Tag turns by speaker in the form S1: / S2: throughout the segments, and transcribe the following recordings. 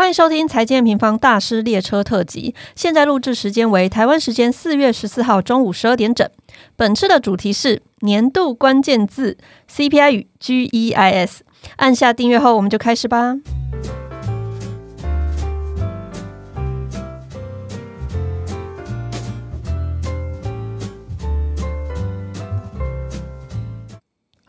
S1: 欢迎收听财经平方大师列车特辑。现在录制时间为台湾时间四月十四号中午十二点整。本次的主题是年度关键字 CPI 与 GEIS。按下订阅后，我们就开始吧。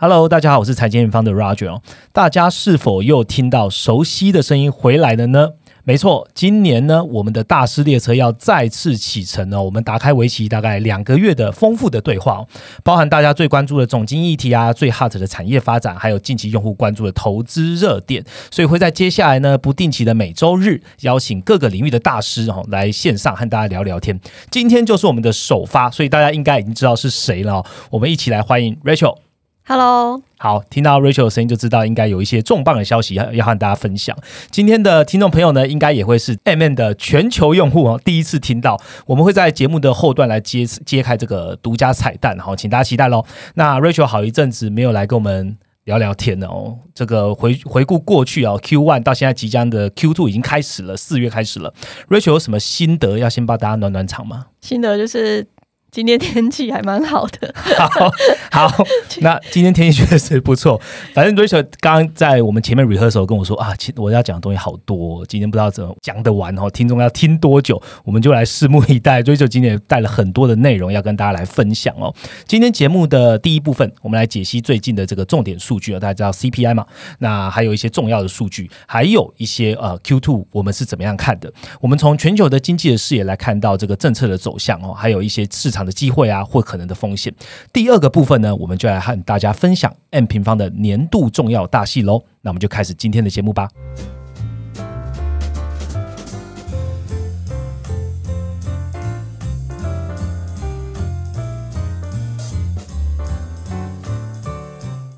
S2: Hello，大家好，我是财经方的 Roger。大家是否又听到熟悉的声音回来了呢？没错，今年呢，我们的大师列车要再次启程了。我们打开为期大概两个月的丰富的对话，包含大家最关注的总经议题啊，最 hot 的产业发展，还有近期用户关注的投资热点。所以会在接下来呢，不定期的每周日邀请各个领域的大师哦来线上和大家聊聊天。今天就是我们的首发，所以大家应该已经知道是谁了。我们一起来欢迎 Rachel。
S1: Hello，
S2: 好，听到 Rachel 的声音就知道应该有一些重磅的消息要要和大家分享。今天的听众朋友呢，应该也会是 MN 的全球用户哦，第一次听到。我们会在节目的后段来揭揭开这个独家彩蛋，好，请大家期待喽。那 Rachel 好一阵子没有来跟我们聊聊天了哦，这个回回顾过去啊，Q one 到现在即将的 Q two 已经开始了，四月开始了。Rachel 有什么心得要先帮大家暖暖场吗？
S1: 心得就是。今天天气还蛮好的，
S2: 好，好，那今天天气确实不错。反正 Rachel 刚刚在我们前面 rehearsal 跟我说啊，其我要讲的东西好多，今天不知道怎么讲得完哦，听众要听多久，我们就来拭目以待。Rachel 今天带了很多的内容要跟大家来分享哦。今天节目的第一部分，我们来解析最近的这个重点数据啊，大家知道 CPI 嘛？那还有一些重要的数据，还有一些呃 Q two 我们是怎么样看的？我们从全球的经济的视野来看到这个政策的走向哦，还有一些市场。的机会啊，或可能的风险。第二个部分呢，我们就来和大家分享 M 平方的年度重要大戏喽。那我们就开始今天的节目吧。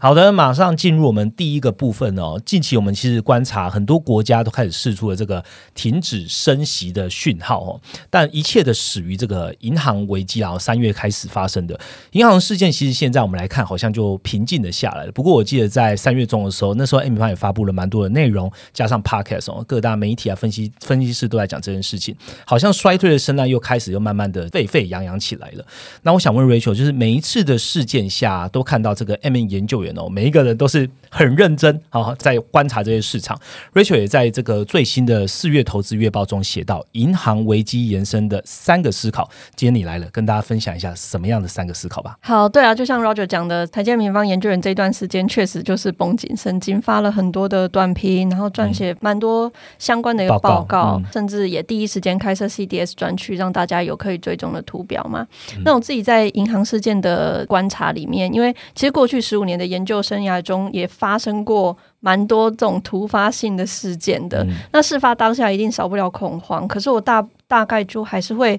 S2: 好的，马上进入我们第一个部分哦。近期我们其实观察很多国家都开始试出了这个停止升息的讯号哦，但一切的始于这个银行危机，然后三月开始发生的银行事件，其实现在我们来看好像就平静的下来了。不过我记得在三月中的时候，那时候 M 方也发布了蛮多的内容，加上 Podcast 哦，各大媒体啊、分析分析师都在讲这件事情，好像衰退的声浪又开始又慢慢的沸沸扬扬起来了。那我想问 Rachel，就是每一次的事件下，都看到这个 M 研究员。哦，每一个人都是很认真啊，在观察这些市场。Rachel 也在这个最新的四月投资月报中写到，银行危机延伸的三个思考。今天你来了，跟大家分享一下什么样的三个思考吧。
S1: 好，对啊，就像 Roger 讲的，台建平方研究员这段时间确实就是绷紧神经，发了很多的短评，然后撰写蛮多相关的一个报告，甚至也第一时间开设 CDS 专区，让大家有可以追踪的图表嘛。那我自己在银行事件的观察里面，因为其实过去十五年的研研究生涯中也发生过蛮多这种突发性的事件的，那事发当下一定少不了恐慌。可是我大大概就还是会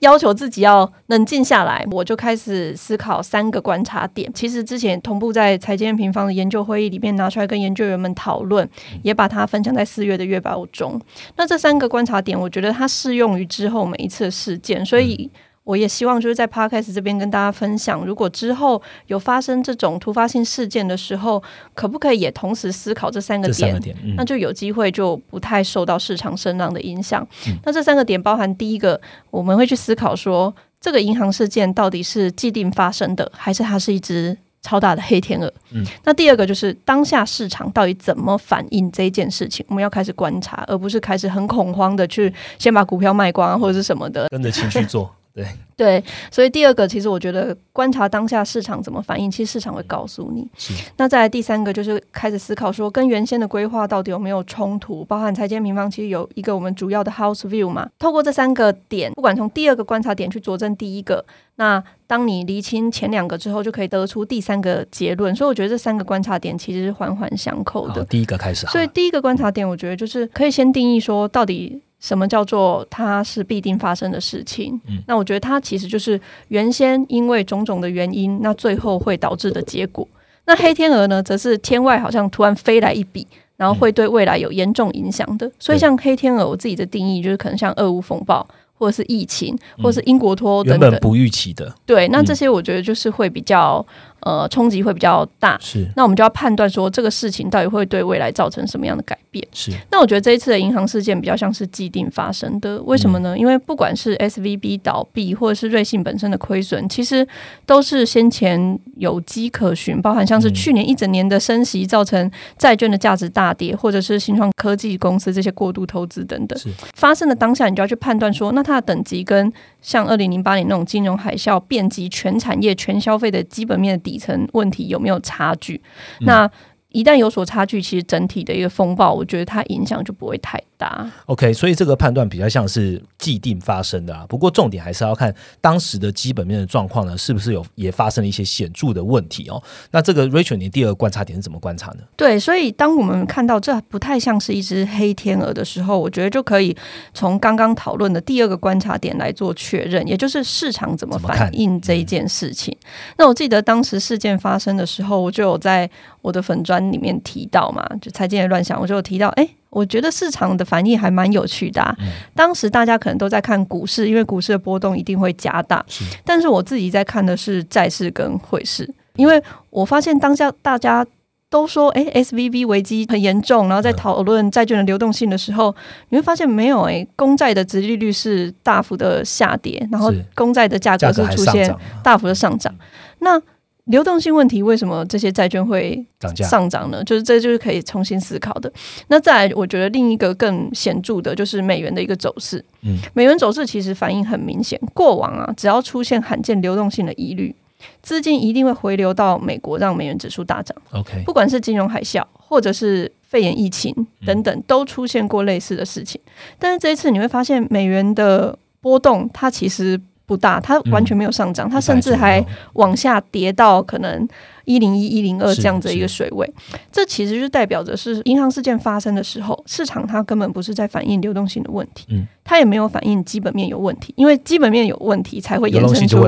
S1: 要求自己要冷静下来，我就开始思考三个观察点。其实之前同步在财经平方的研究会议里面拿出来跟研究员们讨论，也把它分享在四月的月报中。那这三个观察点，我觉得它适用于之后每一次的事件，所以。我也希望就是在 Podcast 这边跟大家分享，如果之后有发生这种突发性事件的时候，可不可以也同时思考这三个点？那就有机会就不太受到市场声浪的影响。那这三个点包含第一个，我们会去思考说，这个银行事件到底是既定发生的，还是它是一只超大的黑天鹅？嗯，那第二个就是当下市场到底怎么反应这件事情，我们要开始观察，而不是开始很恐慌的去先把股票卖光或者是什么的，
S2: 跟着情绪做。对
S1: 对，所以第二个，其实我觉得观察当下市场怎么反应，其实市场会告诉你。那再来第三个，就是开始思考说，跟原先的规划到底有没有冲突？包含拆迁平方，其实有一个我们主要的 house view 嘛。透过这三个点，不管从第二个观察点去佐证第一个，那当你厘清前两个之后，就可以得出第三个结论。所以我觉得这三个观察点其实是环环相扣的。
S2: 第一个开始，
S1: 所以第一个观察点，我觉得就是可以先定义说，到底。什么叫做它是必定发生的事情？嗯，那我觉得它其实就是原先因为种种的原因，那最后会导致的结果。那黑天鹅呢，则是天外好像突然飞来一笔，然后会对未来有严重影响的。所以像黑天鹅，我自己的定义就是可能像俄乌风暴，或者是疫情，或者是英国脱欧等
S2: 等不预期的。
S1: 对，那这些我觉得就是会比较呃冲击会比较大。
S2: 是，
S1: 那我们就要判断说这个事情到底会对未来造成什么样的改变。
S2: 是，
S1: 那我觉得这一次的银行事件比较像是既定发生的，为什么呢？因为不管是 S V B 倒闭，或者是瑞信本身的亏损，其实都是先前有迹可循，包含像是去年一整年的升息造成债券的价值大跌，或者是新创科技公司这些过度投资等等。发生的当下，你就要去判断说，那它的等级跟像二零零八年那种金融海啸遍及全产业、全消费的基本面的底层问题有没有差距？那一旦有所差距，其实整体的一个风暴，我觉得它影响就不会太大。
S2: OK，所以这个判断比较像是既定发生的啊。不过重点还是要看当时的基本面的状况呢，是不是有也发生了一些显著的问题哦。那这个 Rachel，你第二个观察点是怎么观察呢？
S1: 对，所以当我们看到这不太像是一只黑天鹅的时候，我觉得就可以从刚刚讨论的第二个观察点来做确认，也就是市场怎么反应这一件事情。那我记得当时事件发生的时候，我就有在我的粉砖。里面提到嘛，就财经的乱想，我就有提到，哎，我觉得市场的反应还蛮有趣的。当时大家可能都在看股市，因为股市的波动一定会加大。但是我自己在看的是债市跟汇市，因为我发现当下大家都说，哎，S V B 危机很严重，然后在讨论债券的流动性的时候，你会发现没有，哎，公债的殖利率是大幅的下跌，然后公债的价格是出现大幅的上涨。那流动性问题为什么这些债券会涨价上涨呢？就是这就是可以重新思考的。那再来，我觉得另一个更显著的就是美元的一个走势。嗯，美元走势其实反应很明显。过往啊，只要出现罕见流动性的疑虑，资金一定会回流到美国，让美元指数大涨。
S2: OK，
S1: 不管是金融海啸，或者是肺炎疫情等等，都出现过类似的事情。但是这一次你会发现，美元的波动它其实。不大，它完全没有上涨，它甚至还往下跌到可能一零一、一零二这样子一个水位。这其实就代表着是银行事件发生的时候，市场它根本不是在反映流动性的问题，嗯，它也没有反映基本面有问题，因为基本面有问题才会衍生出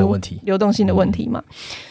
S1: 流动性的问题嘛。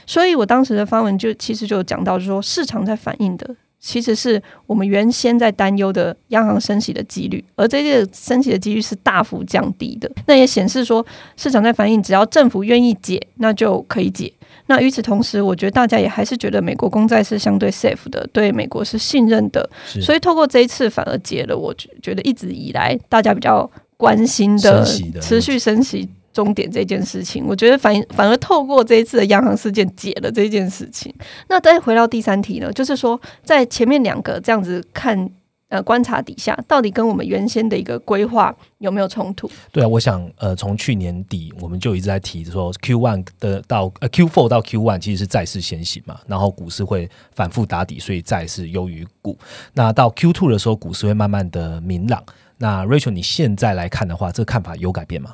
S1: 所以我当时的发文就其实就讲到说，市场在反映的。其实是我们原先在担忧的央行升息的几率，而这个升息的几率是大幅降低的。那也显示说，市场在反映，只要政府愿意解，那就可以解。那与此同时，我觉得大家也还是觉得美国公债是相对 safe 的，对美国是信任的。所以透过这一次，反而解了我觉得一直以来大家比较关心的持续升息。终点这件事情，我觉得反反而透过这一次的央行事件解了这件事情。那再回到第三题呢，就是说在前面两个这样子看呃观察底下，到底跟我们原先的一个规划有没有冲突？
S2: 对啊，我想呃从去年底我们就一直在提说 Q one 的到呃 Q four 到 Q one 其实是债市先行嘛，然后股市会反复打底，所以债市优于股。那到 Q two 的时候，股市会慢慢的明朗。那 Rachel 你现在来看的话，这个看法有改变吗？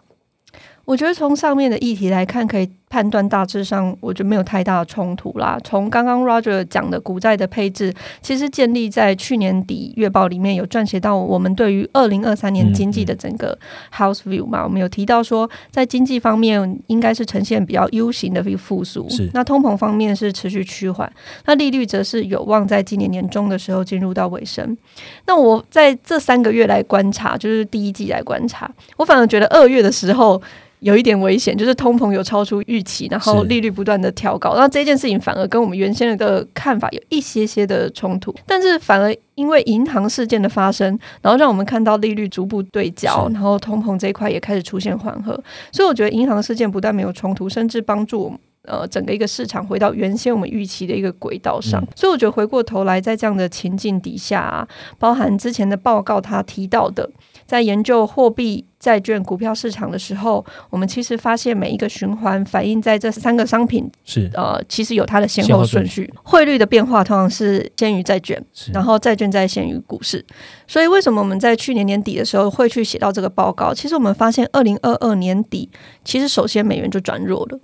S1: 我觉得从上面的议题来看，可以。判断大致上，我觉得没有太大的冲突啦。从刚刚 Roger 讲的股债的配置，其实建立在去年底月报里面有撰写到我们对于二零二三年经济的整个 House View 嘛。我们有提到说，在经济方面应该是呈现比较 U 型的复苏。
S2: 是。
S1: 那通膨方面是持续趋缓，那利率则是有望在今年年中的时候进入到尾声。那我在这三个月来观察，就是第一季来观察，我反而觉得二月的时候。有一点危险，就是通膨有超出预期，然后利率不断的调高，那这件事情反而跟我们原先的看法有一些些的冲突，但是反而因为银行事件的发生，然后让我们看到利率逐步对焦，然后通膨这一块也开始出现缓和，所以我觉得银行事件不但没有冲突，甚至帮助我们呃整个一个市场回到原先我们预期的一个轨道上，所以我觉得回过头来在这样的情境底下，包含之前的报告他提到的。在研究货币、债券、股票市场的时候，我们其实发现每一个循环反映在这三个商品
S2: 是
S1: 呃，其实有它的先后顺序。汇率的变化通常是先于债券，然后债券再先于股市。所以为什么我们在去年年底的时候会去写到这个报告？其实我们发现，二零二二年底其实首先美元就转弱了。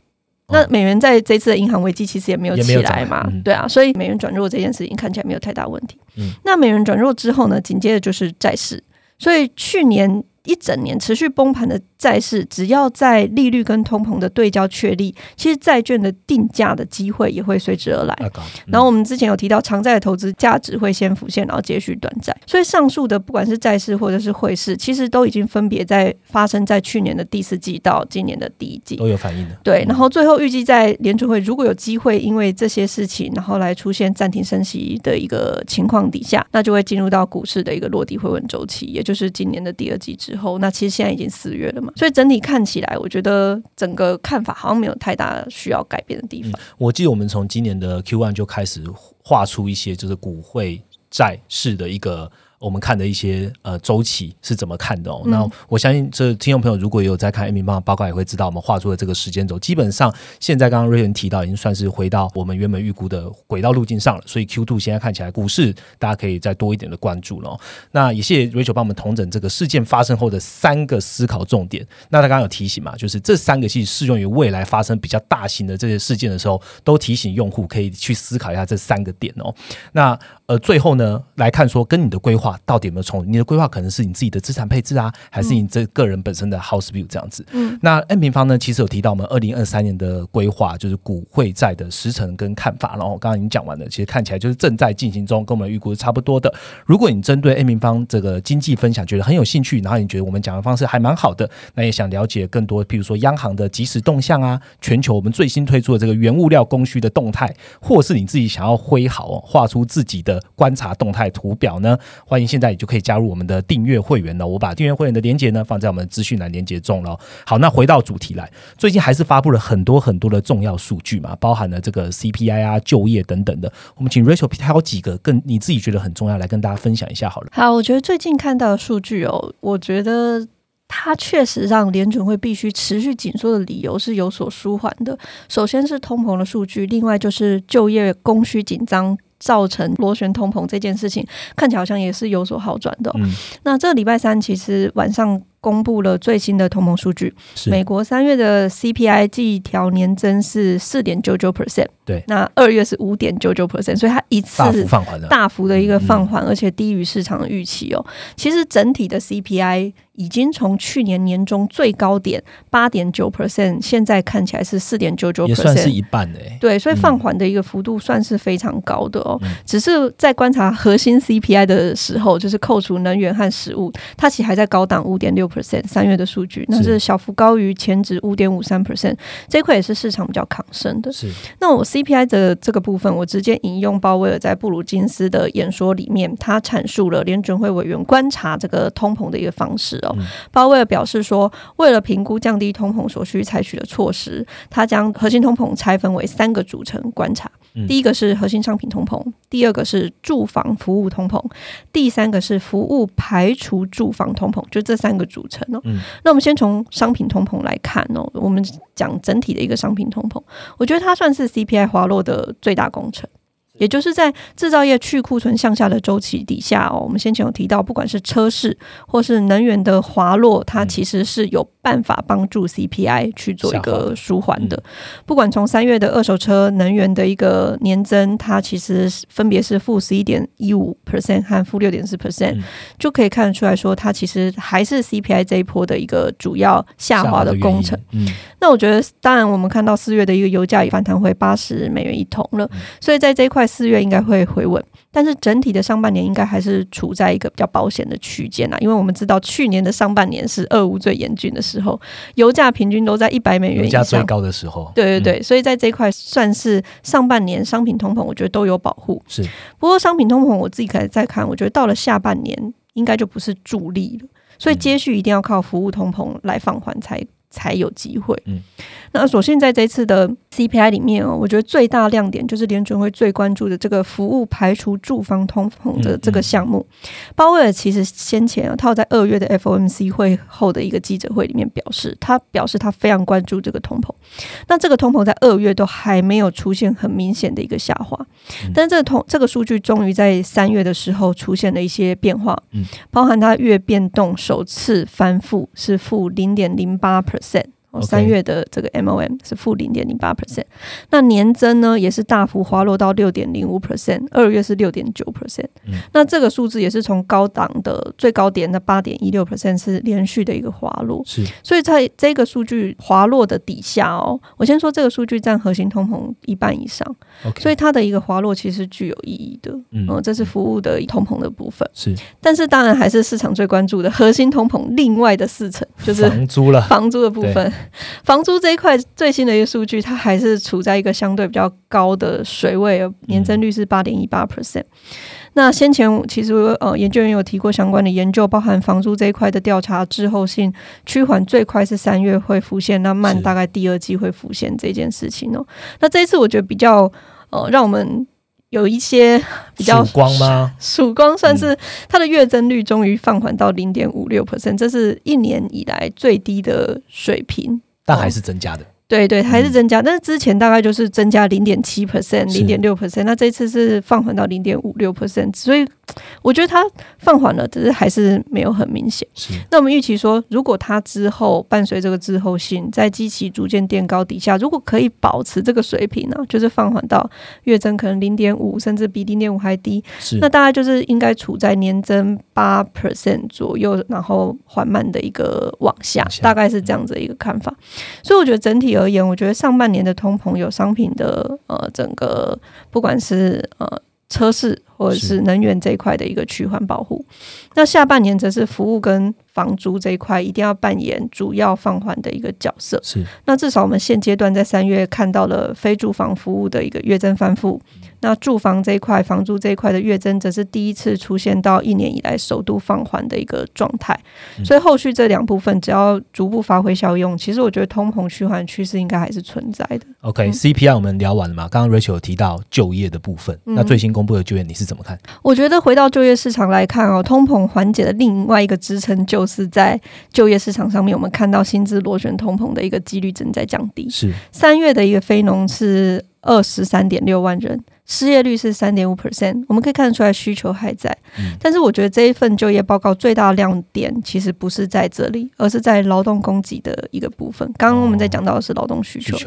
S1: 那美元在这次的银行危机其实也没有起来嘛，对啊，所以美元转弱这件事情看起来没有太大问题。嗯，那美元转弱之后呢，紧接着就是债市。所以去年一整年持续崩盘的债市，只要在利率跟通膨的对焦确立，其实债券的定价的机会也会随之而来。然后我们之前有提到，长债的投资价值会先浮现，然后接续短债。所以上述的不管是债市或者是汇市，其实都已经分别在发生在去年的第四季到今年的第一季
S2: 都有反应的。
S1: 对，然后最后预计在联储会如果有机会因为这些事情，然后来出现暂停升息的一个情况底下，那就会进入到股市的一个落地回稳周期，也就是今年的第二季之后。后那其实现在已经四月了嘛，所以整体看起来，我觉得整个看法好像没有太大需要改变的地方。
S2: 我记得我们从今年的 Q one 就开始画出一些就是股会债市的一个。我们看的一些呃周期是怎么看的哦？那我相信这听众朋友如果有在看 A 米邦报告，也会知道我们画出的这个时间轴，基本上现在刚刚瑞文提到，已经算是回到我们原本预估的轨道路径上了。所以 Q two 现在看起来股市大家可以再多一点的关注了。那也谢谢瑞秋帮我们统整这个事件发生后的三个思考重点。那他刚刚有提醒嘛，就是这三个其实适用于未来发生比较大型的这些事件的时候，都提醒用户可以去思考一下这三个点哦。那呃，最后呢来看说跟你的规划。到底有没有冲？你的规划可能是你自己的资产配置啊，还是你这个人本身的 house view 这样子？嗯，那 N 平方呢？其实有提到我们二零二三年的规划，就是股会债的时程跟看法。然后刚刚已经讲完了，其实看起来就是正在进行中，跟我们预估是差不多的。如果你针对 N 平方这个经济分享觉得很有兴趣，然后你觉得我们讲的方式还蛮好的，那也想了解更多，譬如说央行的即时动向啊，全球我们最新推出的这个原物料供需的动态，或是你自己想要挥毫画出自己的观察动态图表呢？欢迎现在就可以加入我们的订阅会员了。我把订阅会员的连接呢放在我们资讯栏连接中了。好，那回到主题来，最近还是发布了很多很多的重要数据嘛，包含了这个 CPI 啊、就业等等的。我们请 Rachel 挑几个更你自己觉得很重要来跟大家分享一下好了。
S1: 好，我觉得最近看到的数据哦，我觉得它确实让联准会必须持续紧缩的理由是有所舒缓的。首先是通膨的数据，另外就是就业供需紧张。造成螺旋通膨这件事情，看起来好像也是有所好转的。那这个礼拜三其实晚上。公布了最新的同盟数据，美国三月的 CPI 季调年增是四点九九 percent，
S2: 对，
S1: 那二月是五点九九 percent，所以它一次
S2: 大幅放缓
S1: 大幅的一个放缓，而且低于市场的预期哦。其实整体的 CPI 已经从去年年中最高点八点九 percent，现在看起来是四点九九 percent，也
S2: 算是一半的。
S1: 对，所以放缓的一个幅度算是非常高的哦。只是在观察核心 CPI 的时候，就是扣除能源和食物，它其实还在高档五点六。Percent 三月的数据，那是小幅高于前值五点五三 percent，这块也是市场比较抗升的。
S2: 是，
S1: 那我 CPI 的这个部分，我直接引用鲍威尔在布鲁金斯的演说里面，他阐述了联准会委员观察这个通膨的一个方式哦。鲍威尔表示说，为了评估降低通膨所需采取的措施，他将核心通膨拆分为三个组成观察。第一个是核心商品通膨，第二个是住房服务通膨，第三个是服务排除住房通膨，就这三个组成哦。那我们先从商品通膨来看哦，我们讲整体的一个商品通膨，我觉得它算是 CPI 滑落的最大工程。也就是在制造业去库存向下的周期底下哦，我们先前有提到，不管是车市或是能源的滑落，它其实是有办法帮助 CPI 去做一个舒缓的。不管从三月的二手车能源的一个年增，它其实分别是负十一点一五 percent 和负六点四 percent，就可以看得出来说，它其实还是 CPI 这一波的一个主要下滑的工程。嗯，那我觉得，当然我们看到四月的一个油价也反弹回八十美元一桶了，所以在这一块。四月应该会回稳，但是整体的上半年应该还是处在一个比较保险的区间啊，因为我们知道去年的上半年是俄乌最严峻的时候，油价平均都在一百美元以上
S2: 最高的时候。
S1: 对对对，所以在这块算是上半年商品通膨，我觉得都有保护。
S2: 是，
S1: 不过商品通膨我自己可以再看，我觉得到了下半年应该就不是助力了，所以接续一定要靠服务通膨来放缓才才有机会。嗯。那所幸在这次的 CPI 里面哦，我觉得最大亮点就是联准会最关注的这个服务排除住房通膨的这个项目。鲍威尔其实先前啊，他在二月的 FOMC 会后的一个记者会里面表示，他表示他非常关注这个通膨。那这个通膨在二月都还没有出现很明显的一个下滑，但是这个通这个数据终于在三月的时候出现了一些变化，嗯，包含它月变动首次翻负是负零点零八 percent。三月的这个 MOM 是负零点零八 percent，那年增呢也是大幅滑落到六点零五 percent，二月是六点九 percent，那这个数字也是从高档的最高点的八点一六 percent 是连续的一个滑落，
S2: 是，
S1: 所以在这个数据滑落的底下哦，我先说这个数据占核心通膨一半以上，所以它的一个滑落其实具有意义的，嗯，这是服务的通膨的部分，
S2: 是，
S1: 但是当然还是市场最关注的核心通膨另外的四成就是
S2: 房租了，
S1: 房租的部分。房租这一块最新的一个数据，它还是处在一个相对比较高的水位，年增率是八点一八 percent。那先前其实呃，研究员有提过相关的研究，包含房租这一块的调查滞后性趋缓最快是三月会浮现，那慢大概第二季会浮现这件事情哦。那这一次我觉得比较呃，让我们。有一些 比较
S2: 曙光吗？
S1: 曙光算是它的月增率终于放缓到零点五六 percent，这是一年以来最低的水平，
S2: 但还是增加的。
S1: 对对，还是增加，但是之前大概就是增加零点七 percent、零点六 percent，那这次是放缓到零点五六 percent，所以我觉得它放缓了，只是还是没有很明显。那我们预期说，如果它之后伴随这个滞后性，在机器逐渐垫高底下，如果可以保持这个水平呢，就是放缓到月增可能零点五，甚至比零点五还低，那大概就是应该处在年增八 percent 左右，然后缓慢的一个往下，大概是这样子的一个看法。所以我觉得整体。而言，我觉得上半年的通膨有商品的呃，整个不管是呃车市或者是能源这一块的一个趋环保护，那下半年则是服务跟房租这一块一定要扮演主要放缓的一个角色。
S2: 是，
S1: 那至少我们现阶段在三月看到了非住房服务的一个月增翻覆。那住房这一块，房租这一块的月增，则是第一次出现到一年以来首度放缓的一个状态。所以后续这两部分只要逐步发挥效用，其实我觉得通膨趋缓趋势应该还是存在的。
S2: OK，CPI 我们聊完了嘛？刚刚 Rachel 有提到就业的部分，那最新公布的就业你是怎么看？
S1: 我觉得回到就业市场来看哦，通膨缓解的另外一个支撑，就是在就业市场上面，我们看到薪资螺旋通膨的一个几率正在降低。
S2: 是
S1: 三月的一个非农是二十三点六万人。失业率是三点五 percent，我们可以看得出来需求还在，但是我觉得这一份就业报告最大的亮点其实不是在这里，而是在劳动供给的一个部分。刚刚我们在讲到的是劳动需求，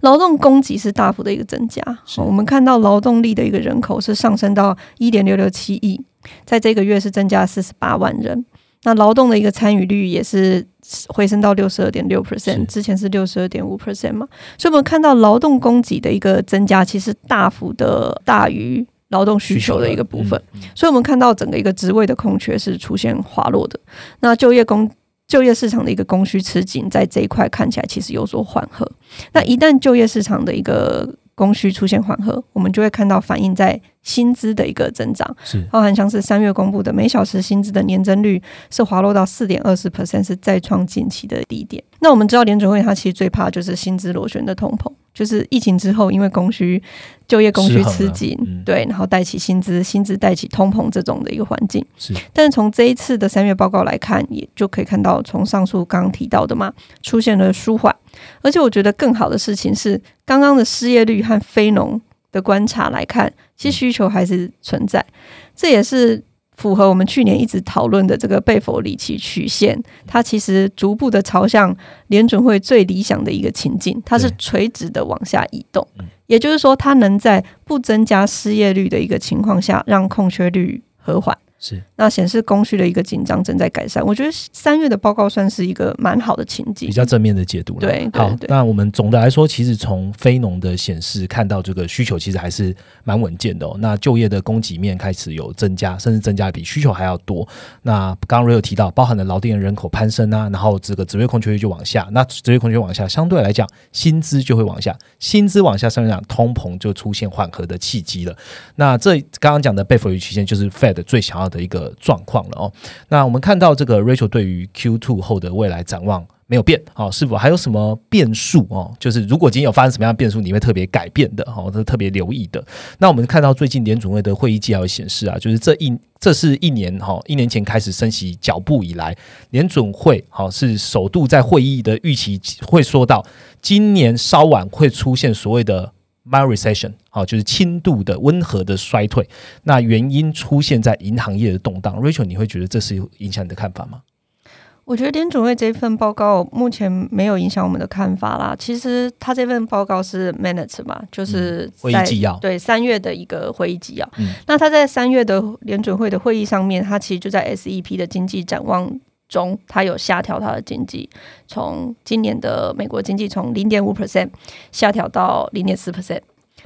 S1: 劳动供给是大幅的一个增加。我们看到劳动力的一个人口是上升到一点六六七亿，在这个月是增加四十八万人。那劳动的一个参与率也是回升到六十二点六 percent，之前是六十二点五 percent 嘛，所以我们看到劳动供给的一个增加，其实大幅的大于劳动需求的一个部分，所以我们看到整个一个职位的空缺是出现滑落的。那就业供就业市场的一个供需吃紧，在这一块看起来其实有所缓和。那一旦就业市场的一个供需出现缓和，我们就会看到反映在薪资的一个增长，
S2: 是
S1: 包含像是三月公布的每小时薪资的年增率是滑落到四点二十 percent，是再创近期的低点。那我们知道联准会它其实最怕就是薪资螺旋的通膨。就是疫情之后，因为供需、就业供需吃紧，对，然后带起薪资，薪资带起通膨这种的一个环境。
S2: 是，
S1: 但是从这一次的三月报告来看，也就可以看到，从上述刚刚提到的嘛，出现了舒缓。而且我觉得更好的事情是，刚刚的失业率和非农的观察来看，其实需求还是存在。这也是。符合我们去年一直讨论的这个贝弗里奇曲线，它其实逐步的朝向联准会最理想的一个情境，它是垂直的往下移动，也就是说，它能在不增加失业率的一个情况下，让空缺率和缓。
S2: 是，
S1: 那显示供需的一个紧张正在改善。我觉得三月的报告算是一个蛮好的情景，
S2: 比较正面的解读了。
S1: 对，
S2: 好，那我们总的来说，其实从非农的显示看到这个需求其实还是蛮稳健的。哦。那就业的供给面开始有增加，甚至增加比需求还要多。那刚刚瑞有提到，包含了劳动人口攀升啊，然后这个职位空缺率就往下，那职位空缺往下，相对来讲薪资就会往下，薪资往下，相对讲通膨就出现缓和的契机了。那这刚刚讲的贝弗里曲线就是 Fed 最想要。的一个状况了哦，那我们看到这个 Rachel 对于 Q two 后的未来展望没有变哦，是否还有什么变数哦？就是如果今天有发生什么样的变数，你会特别改变的哦，都特别留意的。那我们看到最近联准会的会议纪要显示啊，就是这一这是一年哈，一年前开始升息脚步以来，联准会好是首度在会议的预期会说到，今年稍晚会出现所谓的。Mild recession，好，就是轻度的温和的衰退。那原因出现在银行业的动荡。Rachel，你会觉得这是影响你的看法吗？
S1: 我觉得联准会这份报告目前没有影响我们的看法啦。其实他这份报告是 minutes 嘛，就是
S2: 会议纪要，
S1: 对三月的一个会议纪要。那他在三月的联准会的会议上面，他其实就在 SEP 的经济展望中，它有下调它的经济，从今年的美国经济从零点五 percent 下调到零点四 percent。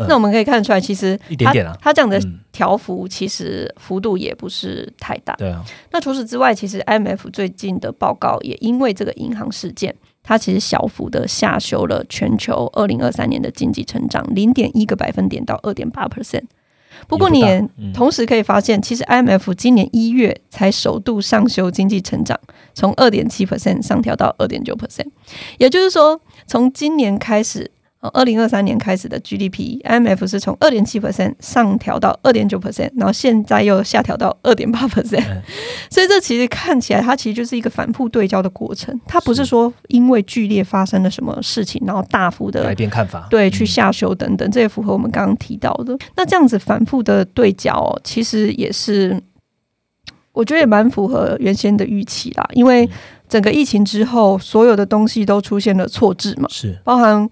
S1: 那我们可以看出来，其实
S2: 一点点啊，
S1: 它这样的调幅其实幅度也不是太大。
S2: 对啊。
S1: 那除此之外，其实 IMF 最近的报告也因为这个银行事件，它其实小幅的下修了全球二零二三年的经济成长零点一个百分点到二点八 percent。不过你也同时可以发现，其实 IMF 今年一月才首度上修经济成长，从二点七 percent 上调到二点九 percent。也就是说，从今年开始。二零二三年开始的 GDP，IMF 是从二点七 percent 上调到二点九 percent，然后现在又下调到二点八 percent，所以这其实看起来它其实就是一个反复对焦的过程，它不是说因为剧烈发生了什么事情，然后大幅的
S2: 改变看法，
S1: 对，去下修等等，这也符合我们刚刚提到的。那这样子反复的对焦，其实也是我觉得也蛮符合原先的预期啦，因为整个疫情之后，所有的东西都出现了错置嘛，
S2: 是。
S1: 包含。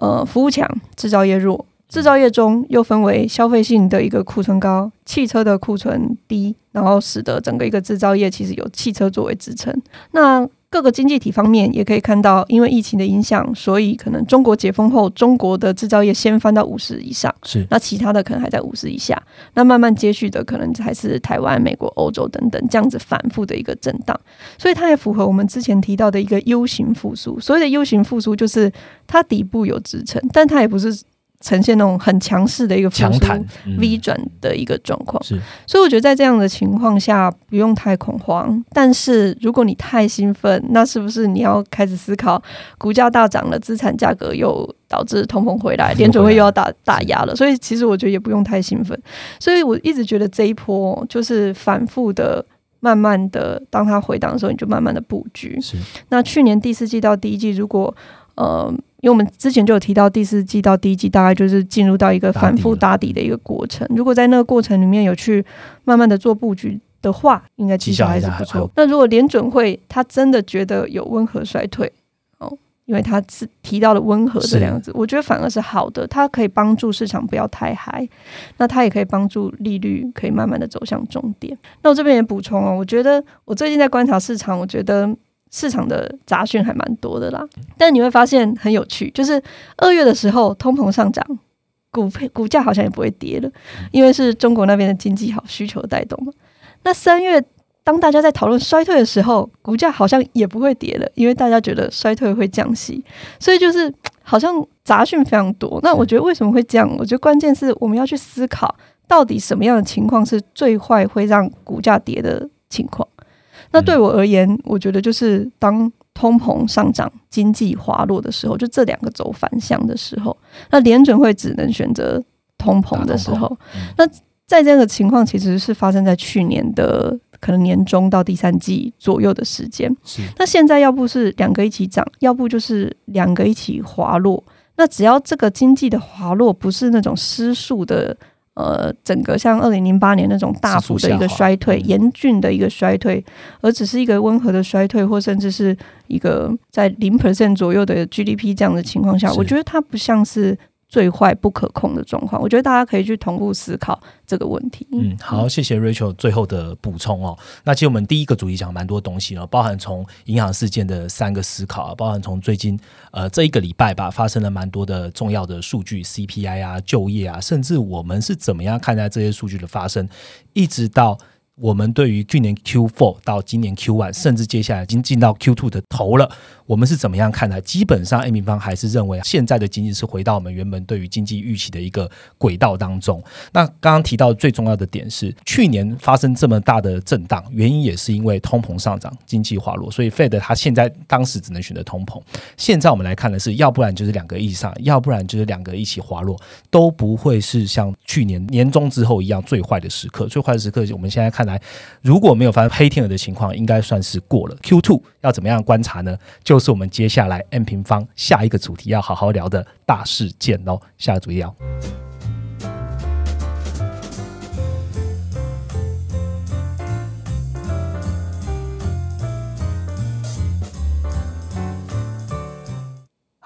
S1: 呃，服务强，制造业弱。制造业中又分为消费性的一个库存高，汽车的库存低，然后使得整个一个制造业其实有汽车作为支撑。那各个经济体方面也可以看到，因为疫情的影响，所以可能中国解封后，中国的制造业先翻到五十以上，
S2: 是
S1: 那其他的可能还在五十以下。那慢慢接续的可能还是台湾、美国、欧洲等等这样子反复的一个震荡，所以它也符合我们之前提到的一个 U 型复苏。所谓的 U 型复苏，就是它底部有支撑，但它也不是。呈现那种很强势的一个
S2: 强弹
S1: V 转的一个状况，是，所以我觉得在这样的情况下不用太恐慌，但是如果你太兴奋，那是不是你要开始思考，股价大涨了，资产价格又导致通膨回来，联准会又要打打压了，所以其实我觉得也不用太兴奋，所以我一直觉得这一波就是反复的、慢慢的，当它回档的时候，你就慢慢的布局。
S2: 是，
S1: 那去年第四季到第一季，如果呃。因为我们之前就有提到，第四季到第一季大概就是进入到一个反复打底的一个过程。如果在那个过程里面有去慢慢的做布局的话，应该绩效还是不错。那如果联准会他真的觉得有温和衰退哦，因为他是提到了温和这两个字，我觉得反而是好的，它可以帮助市场不要太嗨，那它也可以帮助利率可以慢慢的走向终点。那我这边也补充哦，我觉得我最近在观察市场，我觉得。市场的杂讯还蛮多的啦，但你会发现很有趣，就是二月的时候通膨上涨，股配股价好像也不会跌了，因为是中国那边的经济好，需求带动嘛。那三月当大家在讨论衰退的时候，股价好像也不会跌了，因为大家觉得衰退会降息，所以就是好像杂讯非常多。那我觉得为什么会这样？我觉得关键是我们要去思考，到底什么样的情况是最坏会让股价跌的情况。那对我而言，我觉得就是当通膨上涨、经济滑落的时候，就这两个走反向的时候，那联准会只能选择通膨的时候。那在这样的情况，其实是发生在去年的可能年中到第三季左右的时间。那现在要不是两个一起涨，要不就是两个一起滑落。那只要这个经济的滑落不是那种失速的。呃，整个像二零零八年那种大幅的一个衰退、严峻的一个衰退，而只是一个温和的衰退，或甚至是一个在零 percent 左右的 GDP 这样的情况下，我觉得它不像是。最坏不可控的状况，我觉得大家可以去同步思考这个问题。
S2: 嗯，好，谢谢 Rachel 最后的补充哦。那其实我们第一个主题讲蛮多东西哦，包含从银行事件的三个思考，包含从最近呃这一个礼拜吧，发生了蛮多的重要的数据，CPI 啊、就业啊，甚至我们是怎么样看待这些数据的发生，一直到。我们对于去年 Q4 到今年 Q1，甚至接下来已经进到 Q2 的头了，我们是怎么样看待？基本上，A 平方还是认为现在的经济是回到我们原本对于经济预期的一个轨道当中。那刚刚提到最重要的点是，去年发生这么大的震荡，原因也是因为通膨上涨、经济滑落，所以 Fed 它现在当时只能选择通膨。现在我们来看的是，要不然就是两个一起上，要不然就是两个一起滑落，都不会是像去年年终之后一样最坏的时刻。最坏的时刻，我们现在看。来，如果没有发生黑天鹅的情况，应该算是过了。Q two 要怎么样观察呢？就是我们接下来 M 平方下一个主题要好好聊的大事件喽。下个主题要。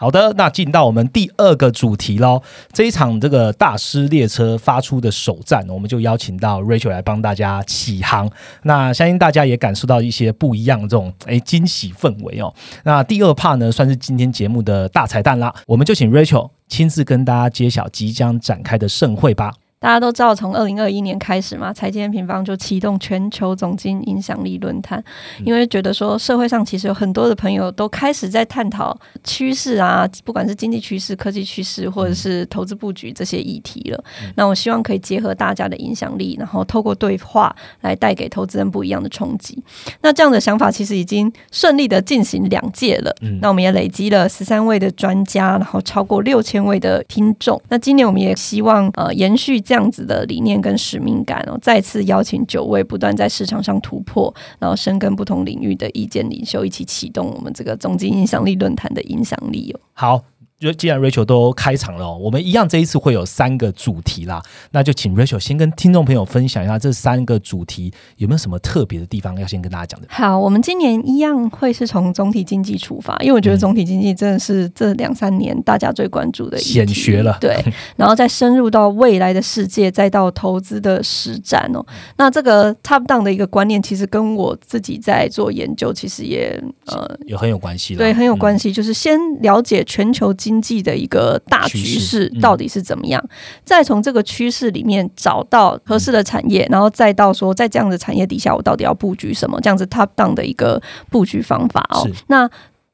S2: 好的，那进到我们第二个主题喽。这一场这个大师列车发出的首站，我们就邀请到 Rachel 来帮大家起航。那相信大家也感受到一些不一样的这种诶惊喜氛围哦。那第二 part 呢，算是今天节目的大彩蛋啦，我们就请 Rachel 亲自跟大家揭晓即将展开的盛会吧。
S1: 大家都知道，从二零二一年开始嘛，财经平方就启动全球总经影响力论坛，因为觉得说社会上其实有很多的朋友都开始在探讨趋势啊，不管是经济趋势、科技趋势，或者是投资布局这些议题了。那我希望可以结合大家的影响力，然后透过对话来带给投资人不一样的冲击。那这样的想法其实已经顺利的进行两届了。那我们也累积了十三位的专家，然后超过六千位的听众。那今年我们也希望呃延续。这样子的理念跟使命感然后，再次邀请九位不断在市场上突破，然后深耕不同领域的意见领袖，一起启动我们这个总经影响力论坛的影响力哦。
S2: 好。就既然 Rachel 都开场了，我们一样这一次会有三个主题啦，那就请 Rachel 先跟听众朋友分享一下这三个主题有没有什么特别的地方要先跟大家讲的。
S1: 好，我们今年一样会是从总体经济出发，因为我觉得总体经济真的是这两三年大家最关注的
S2: 显学了。
S1: 对，然后再深入到未来的世界，再到投资的实战哦。那这个 top down 的一个观念，其实跟我自己在做研究，其实也
S2: 呃有很有关系。
S1: 对，很有关系，就是先了解全球经。经济的一个大局势到底是怎么样？再从这个趋势里面找到合适的产业，然后再到说，在这样的产业底下，我到底要布局什么？这样子 top down 的一个布局方法哦。那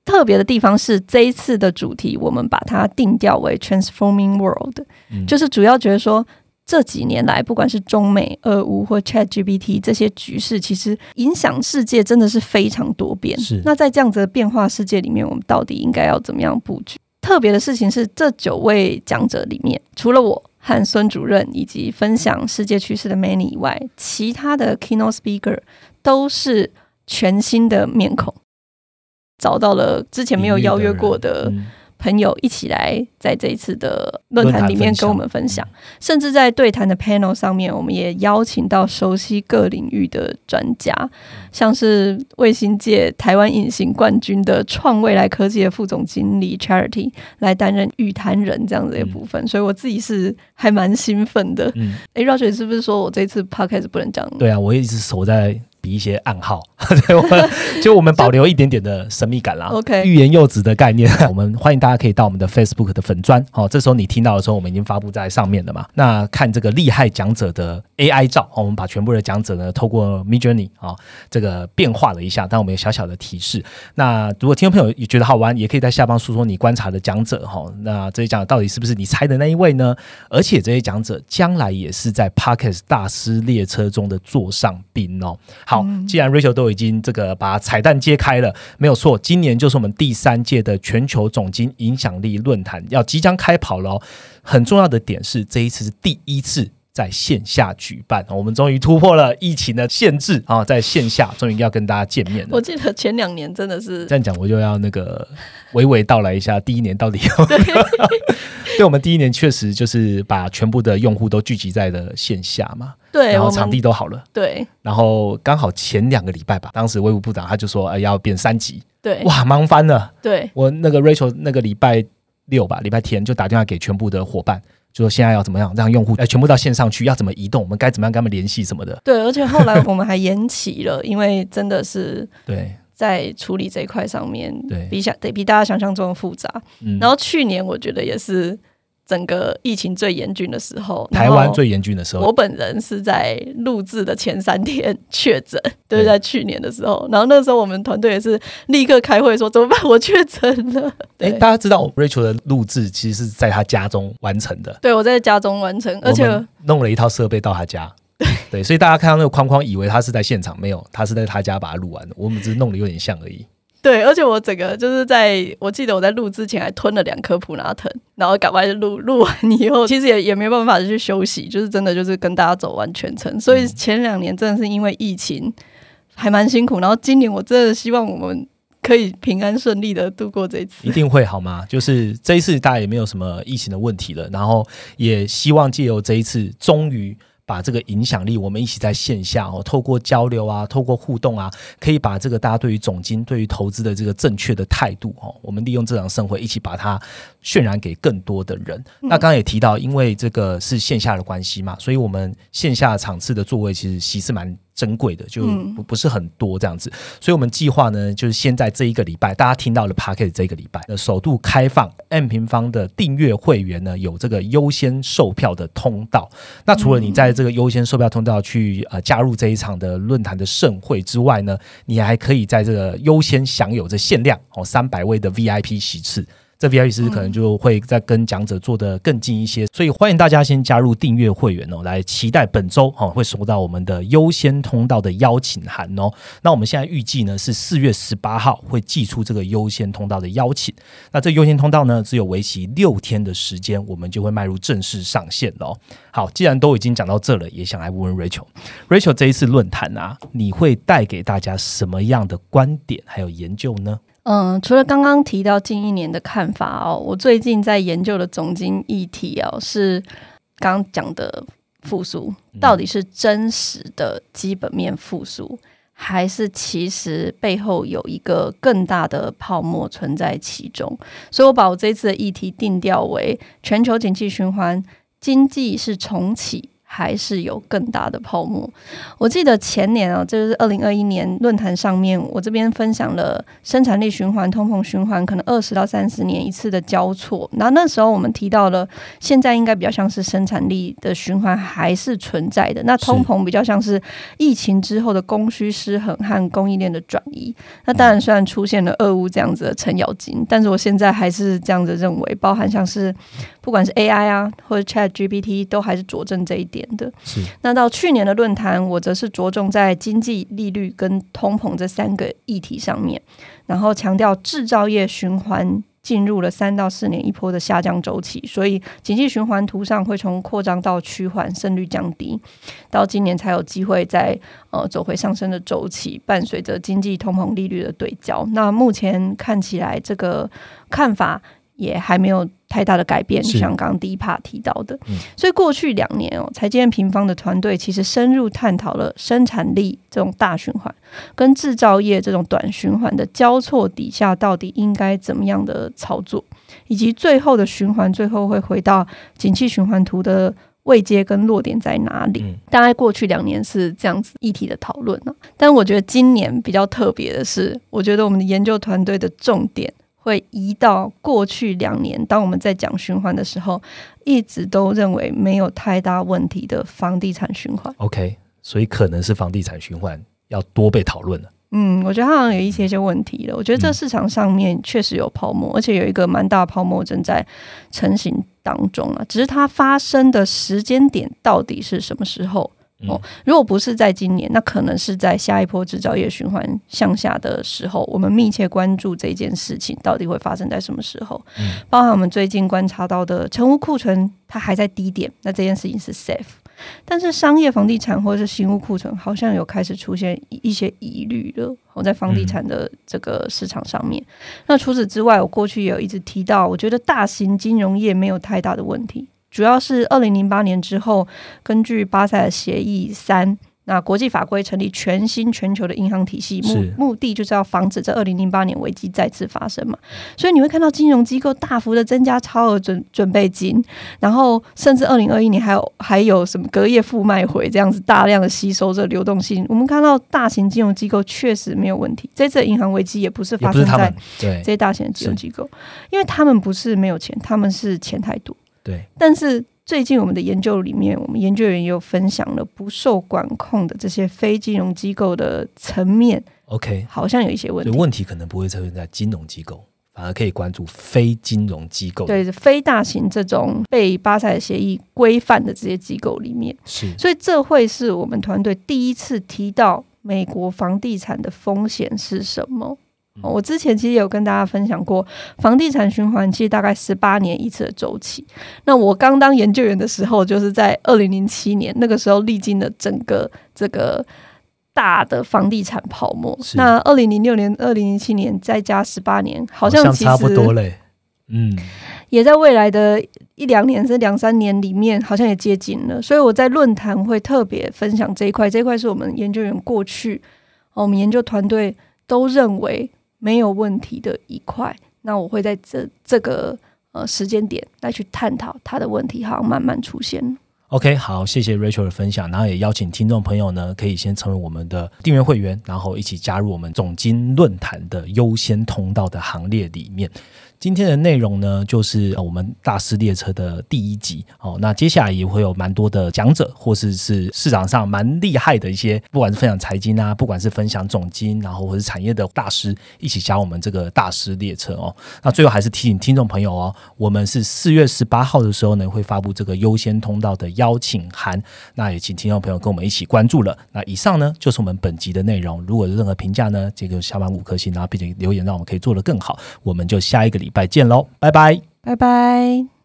S1: 特别的地方是这一次的主题，我们把它定调为 transforming world，就是主要觉得说。这几年来，不管是中美、俄乌或 Chat GPT 这些局势，其实影响世界真的是非常多变。
S2: 是
S1: 那在这样子的变化世界里面，我们到底应该要怎么样布局？特别的事情是，这九位讲者里面，除了我和孙主任以及分享世界趋势的 Many 以外，其他的 Keynote Speaker 都是全新的面孔，找到了之前没有邀约过的。朋友一起来在这一次的论坛里面跟我们分享，甚至在对谈的 panel 上面，我们也邀请到熟悉各领域的专家，像是卫星界台湾隐形冠军的创未来科技的副总经理 Charity 来担任语谈人这样子一部分，所以我自己是还蛮兴奋的。哎，Roger 是不是说我这次 podcast 不能讲？
S2: 对啊，我一直守在。比一些暗号，对就我们保留一点点的神秘感啦。
S1: OK，
S2: 欲言又止的概念，我们欢迎大家可以到我们的 Facebook 的粉砖。哦，这时候你听到的时候，我们已经发布在上面了嘛？那看这个厉害讲者的 AI 照，我们把全部的讲者呢，透过 Mid Journey 啊，这个变化了一下，但我们有小小的提示。那如果听众朋友也觉得好玩，也可以在下方诉说你观察的讲者哈。那这些讲者到底是不是你猜的那一位呢？而且这些讲者将来也是在 Parkes 大师列车中的座上宾哦。好，既然 Rachel 都已经这个把彩蛋揭开了，没有错，今年就是我们第三届的全球总经影响力论坛要即将开跑了。很重要的点是，这一次是第一次在线下举办，我们终于突破了疫情的限制啊，在线下终于要跟大家见面了。
S1: 我记得前两年真的是
S2: 这样讲，我就要那个娓娓道来一下，第一年到底有。对，我们第一年确实就是把全部的用户都聚集在了线下嘛，
S1: 对，
S2: 然后场地都好了，
S1: 对，
S2: 然后刚好前两个礼拜吧，当时卫武部长他就说，哎，要变三级，
S1: 对，
S2: 哇，忙翻了，
S1: 对，
S2: 我那个 Rachel 那个礼拜六吧，礼拜天就打电话给全部的伙伴，就说现在要怎么样让用户哎全部到线上去，要怎么移动，我们该怎么样跟他们联系什么的，
S1: 对，而且后来我们还延期了，因为真的是
S2: 对。
S1: 在处理这一块上面，
S2: 对，
S1: 比想得比大家想象中的复杂。嗯然后去年我觉得也是整个疫情最严峻的时候，
S2: 台湾最严峻的时候。
S1: 我本人是在录制的前三天确诊，对，在去年的时候。然后那时候我们团队也是立刻开会说怎么办？我确诊了。
S2: 哎，大家知道 Rachel 的录制其实是在他家中完成的。
S1: 对，我在家中完成，而且
S2: 弄了一套设备到他家。对，所以大家看到那个框框，以为他是在现场，没有，他是在他家把它录完的。我们只是弄得有点像而已。
S1: 对，而且我整个就是在我记得我在录之前还吞了两颗普拉腾，然后赶快录录完以后，其实也也没办法去休息，就是真的就是跟大家走完全程。所以前两年真的是因为疫情还蛮辛苦，然后今年我真的希望我们可以平安顺利的度过这次，
S2: 一定会好吗？就是这一次大家也没有什么疫情的问题了，然后也希望借由这一次终于。把这个影响力，我们一起在线下哦，透过交流啊，透过互动啊，可以把这个大家对于总金、对于投资的这个正确的态度哦，我们利用这场盛会一起把它渲染给更多的人。那刚刚也提到，因为这个是线下的关系嘛，所以我们线下场次的座位其实席是蛮。珍贵的就不不是很多这样子，所以我们计划呢，就是先在这一个礼拜，大家听到了 p a c k e t 这个礼拜，呃，首度开放 M 平方的订阅会员呢，有这个优先售票的通道。那除了你在这个优先售票通道去呃加入这一场的论坛的盛会之外呢，你还可以在这个优先享有这限量哦三百位的 VIP 席次。这 VIP 师可能就会在跟讲者做的更近一些，所以欢迎大家先加入订阅会员哦，来期待本周哈会收到我们的优先通道的邀请函哦。那我们现在预计呢是四月十八号会寄出这个优先通道的邀请。那这优先通道呢只有为期六天的时间，我们就会迈入正式上线了。好，既然都已经讲到这了，也想来问问 Rachel，Rachel 这一次论坛啊，你会带给大家什么样的观点还有研究呢？
S1: 嗯，除了刚刚提到近一年的看法哦，我最近在研究的总经议题哦，是刚刚讲的复苏，到底是真实的基本面复苏，还是其实背后有一个更大的泡沫存在其中？所以我把我这次的议题定调为全球景气循环，经济是重启。还是有更大的泡沫。我记得前年啊，就是二零二一年论坛上面，我这边分享了生产力循环、通膨循环，可能二十到三十年一次的交错。然后那时候我们提到了，现在应该比较像是生产力的循环还是存在的，那通膨比较像是疫情之后的供需失衡和供应链的转移。那当然，虽然出现了俄乌这样子的程咬金，但是我现在还是这样子认为，包含像是。不管是 AI 啊，或者 Chat GPT，都还是佐证这一点的。
S2: 是。
S1: 那到去年的论坛，我则是着重在经济利率跟通膨这三个议题上面，然后强调制造业循环进入了三到四年一波的下降周期，所以经济循环图上会从扩张到趋缓，胜率降低，到今年才有机会在呃走回上升的周期，伴随着经济通膨利率的对焦。那目前看起来，这个看法。也还没有太大的改变，像刚刚第一 part 提到的，所以过去两年哦，财经平方的团队其实深入探讨了生产力这种大循环跟制造业这种短循环的交错底下，到底应该怎么样的操作，以及最后的循环最后会回到景气循环图的位阶跟落点在哪里？大概过去两年是这样子议题的讨论呢，但我觉得今年比较特别的是，我觉得我们的研究团队的重点。会移到过去两年，当我们在讲循环的时候，一直都认为没有太大问题的房地产循环。
S2: OK，所以可能是房地产循环要多被讨论了。
S1: 嗯，我觉得它好像有一些些问题了。我觉得这市场上面确实有泡沫，而且有一个蛮大泡沫正在成型当中啊。只是它发生的时间点到底是什么时候？哦，如果不是在今年，那可能是在下一波制造业循环向下的时候，我们密切关注这件事情到底会发生在什么时候。嗯，包含我们最近观察到的成屋库存，它还在低点，那这件事情是 safe。但是商业房地产或者是新屋库存，好像有开始出现一些疑虑了。我在房地产的这个市场上面，那除此之外，我过去也有一直提到，我觉得大型金融业没有太大的问题。主要是二零零八年之后，根据巴塞尔协议三，那国际法规成立全新全球的银行体系，目目的就是要防止这二零零八年危机再次发生嘛。所以你会看到金融机构大幅的增加超额准准备金，然后甚至二零二一年还有还有什么隔夜负卖回这样子大量的吸收这流动性。我们看到大型金融机构确实没有问题，这次银行危机也不是发生在这些大型的金融机构，因为他们不是没有钱，他们是钱太多。
S2: 对，
S1: 但是最近我们的研究里面，我们研究员也有分享了不受管控的这些非金融机构的层面。
S2: OK，
S1: 好像有一些问题，
S2: 问题可能不会出现在金融机构，反而可以关注非金融机构，
S1: 对，非大型这种被巴塞尔协议规范的这些机构里面。
S2: 是，
S1: 所以这会是我们团队第一次提到美国房地产的风险是什么。我之前其实有跟大家分享过，房地产循环其实大概十八年一次的周期。那我刚当研究员的时候，就是在二零零七年，那个时候历经了整个这个大的房地产泡沫。那二零零六年、二零零七年再加十八年，好像
S2: 差不多嘞。嗯，
S1: 也在未来的一两年是两三年里面，好像也接近了。所以我在论坛会特别分享这一块，这一块是我们研究员过去，我们研究团队都认为没有问题的一块。那我会在这这个呃时间点来去探讨他的问题，好像慢慢出现。
S2: OK，好，谢谢 Rachel 的分享，然后也邀请听众朋友呢，可以先成为我们的订阅会员，然后一起加入我们总经论坛的优先通道的行列里面。今天的内容呢，就是我们大师列车的第一集哦。那接下来也会有蛮多的讲者，或是是市场上蛮厉害的一些，不管是分享财经啊，不管是分享总经，然后或是产业的大师，一起加我们这个大师列车哦。那最后还是提醒听众朋友哦，我们是四月十八号的时候呢，会发布这个优先通道的邀请函。那也请听众朋友跟我们一起关注了。那以上呢，就是我们本集的内容。如果有任何评价呢，这个下方五颗星，然后并且留言，让我们可以做得更好。我们就下一个礼。礼拜见喽，拜拜，
S1: 拜拜。